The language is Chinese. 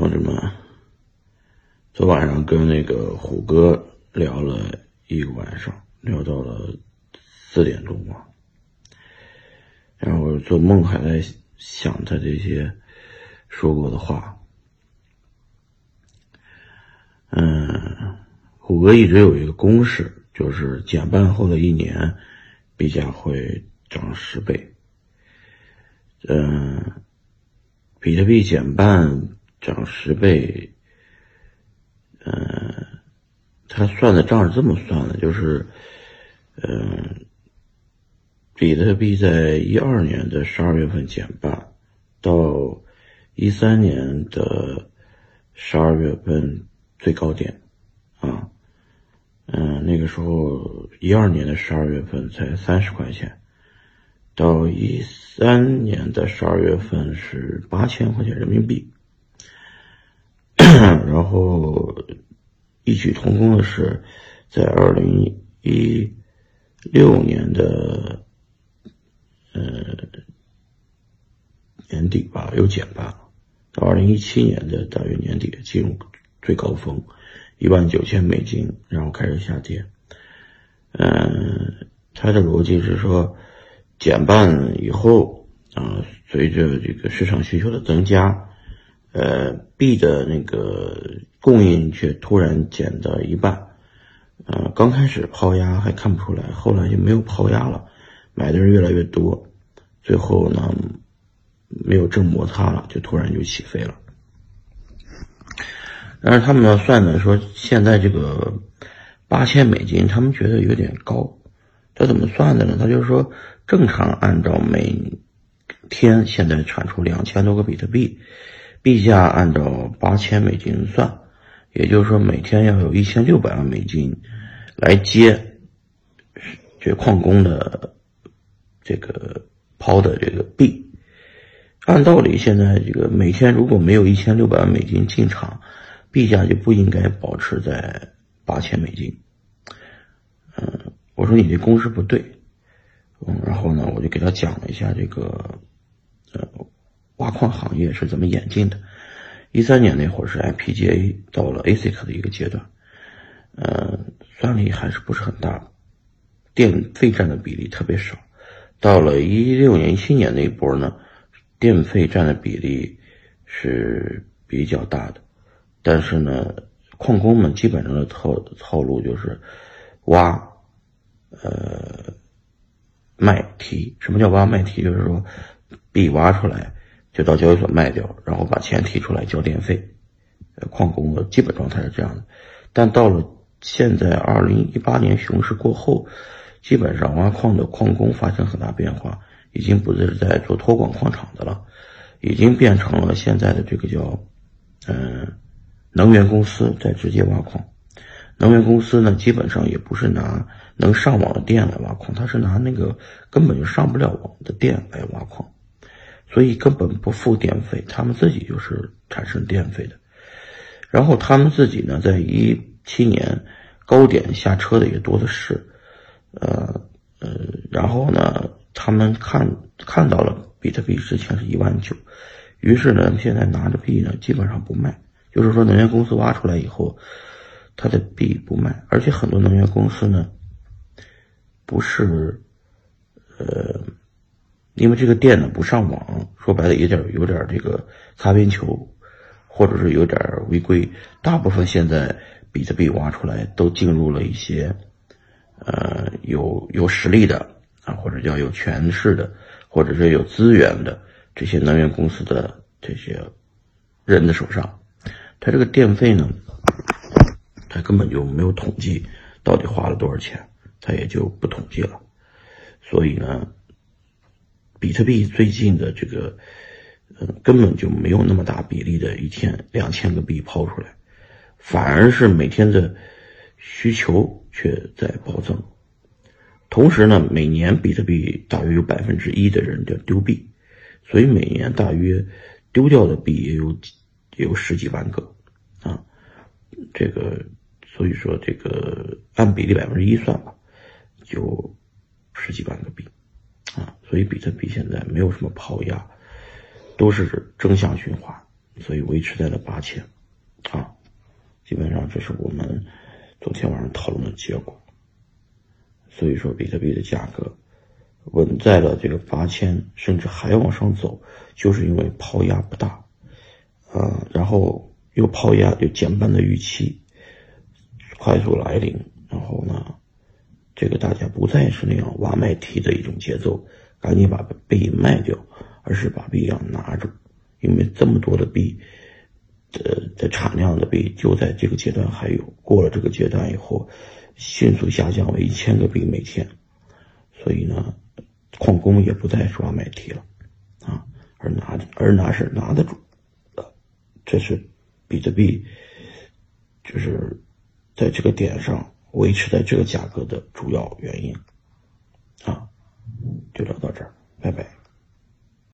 同志们，昨晚上跟那个虎哥聊了一个晚上，聊到了四点钟吧。然后做梦还在想他这些说过的话。嗯，虎哥一直有一个公式，就是减半后的一年，币价会涨十倍。嗯，比特币减半涨十倍。嗯，他算的账是这么算的，就是，嗯，比特币在一二年的十二月份减半，到一三年的十二月份。最高点，啊，嗯，那个时候一二年的十二月份才三十块钱，到一三年的十二月份是八千块钱人民币，然后异曲同工的是，在二零一六年的呃年底吧又减半了，到二零一七年的大约年底进入。最高峰一万九千美金，然后开始下跌。嗯，它的逻辑是说，减半以后啊，随着这个市场需求的增加，呃，币的那个供应却突然减到一半。呃，刚开始抛压还看不出来，后来就没有抛压了，买的人越来越多，最后呢，没有正摩擦了，就突然就起飞了。但是他们要算的说，现在这个八千美金，他们觉得有点高。他怎么算的呢？他就是说，正常按照每天现在产出两千多个比特币，币价按照八千美金算，也就是说每天要有一千六百万美金来接这矿工的这个抛的这个币。按道理，现在这个每天如果没有一千六百万美金进场，币价就不应该保持在八千美金。嗯，我说你这公式不对。嗯，然后呢，我就给他讲了一下这个，矿行业是怎么演进的。一三年那会儿是 IPGA 到了 ASIC 的一个阶段，呃，算力还是不是很大，电费占的比例特别少。到了一六年、一七年那一波呢，电费占的比例是比较大的。但是呢，矿工们基本上的套套路就是挖，呃，卖提。什么叫挖卖提？就是说币挖出来就到交易所卖掉，然后把钱提出来交电费。矿工的基本状态是这样的。但到了现在二零一八年熊市过后，基本上挖矿的矿工发生很大变化，已经不是在做托管矿场的了，已经变成了现在的这个叫，嗯。能源公司在直接挖矿，能源公司呢，基本上也不是拿能上网的电来挖矿，他是拿那个根本就上不了网的电来挖矿，所以根本不付电费，他们自己就是产生电费的。然后他们自己呢，在一七年高点下车的也多的是，呃呃，然后呢，他们看看到了比特币之前是一万九，于是呢，现在拿着币呢，基本上不卖。就是说，能源公司挖出来以后，它的币不卖，而且很多能源公司呢，不是，呃，因为这个电呢不上网，说白了有点有点这个擦边球，或者是有点违规。大部分现在比特币挖出来都进入了一些，呃，有有实力的啊，或者叫有权势的，或者是有资源的这些能源公司的这些人的手上。他这个电费呢，他根本就没有统计到底花了多少钱，他也就不统计了。所以呢，比特币最近的这个，呃，根本就没有那么大比例的一天两千个币抛出来，反而是每天的需求却在暴增。同时呢，每年比特币大约有百分之一的人叫丢币，所以每年大约丢掉的币也有也。有十几万个，啊，这个，所以说这个按比例百分之一算吧，就十几万个币，所以比特币现在没有什么抛压，都是正向循环，所以维持在了八千，啊，基本上这是我们昨天晚上讨论的结果。所以说，比特币的价格稳在了这个八千，甚至还往上走，就是因为抛压不大，啊，然后又抛压就减半的预期快速来临，然后呢，这个大家不再是那样挖卖提的一种节奏，赶紧把币卖掉，而是把币要拿住，因为这么多的币，呃的产量的币就在这个阶段还有，过了这个阶段以后。迅速下降为一千个币每天，所以呢，矿工也不再抓买提了，啊，而拿而拿是拿得住，的，这是比特币，就是在这个点上维持在这个价格的主要原因，啊，就聊到这儿，拜拜。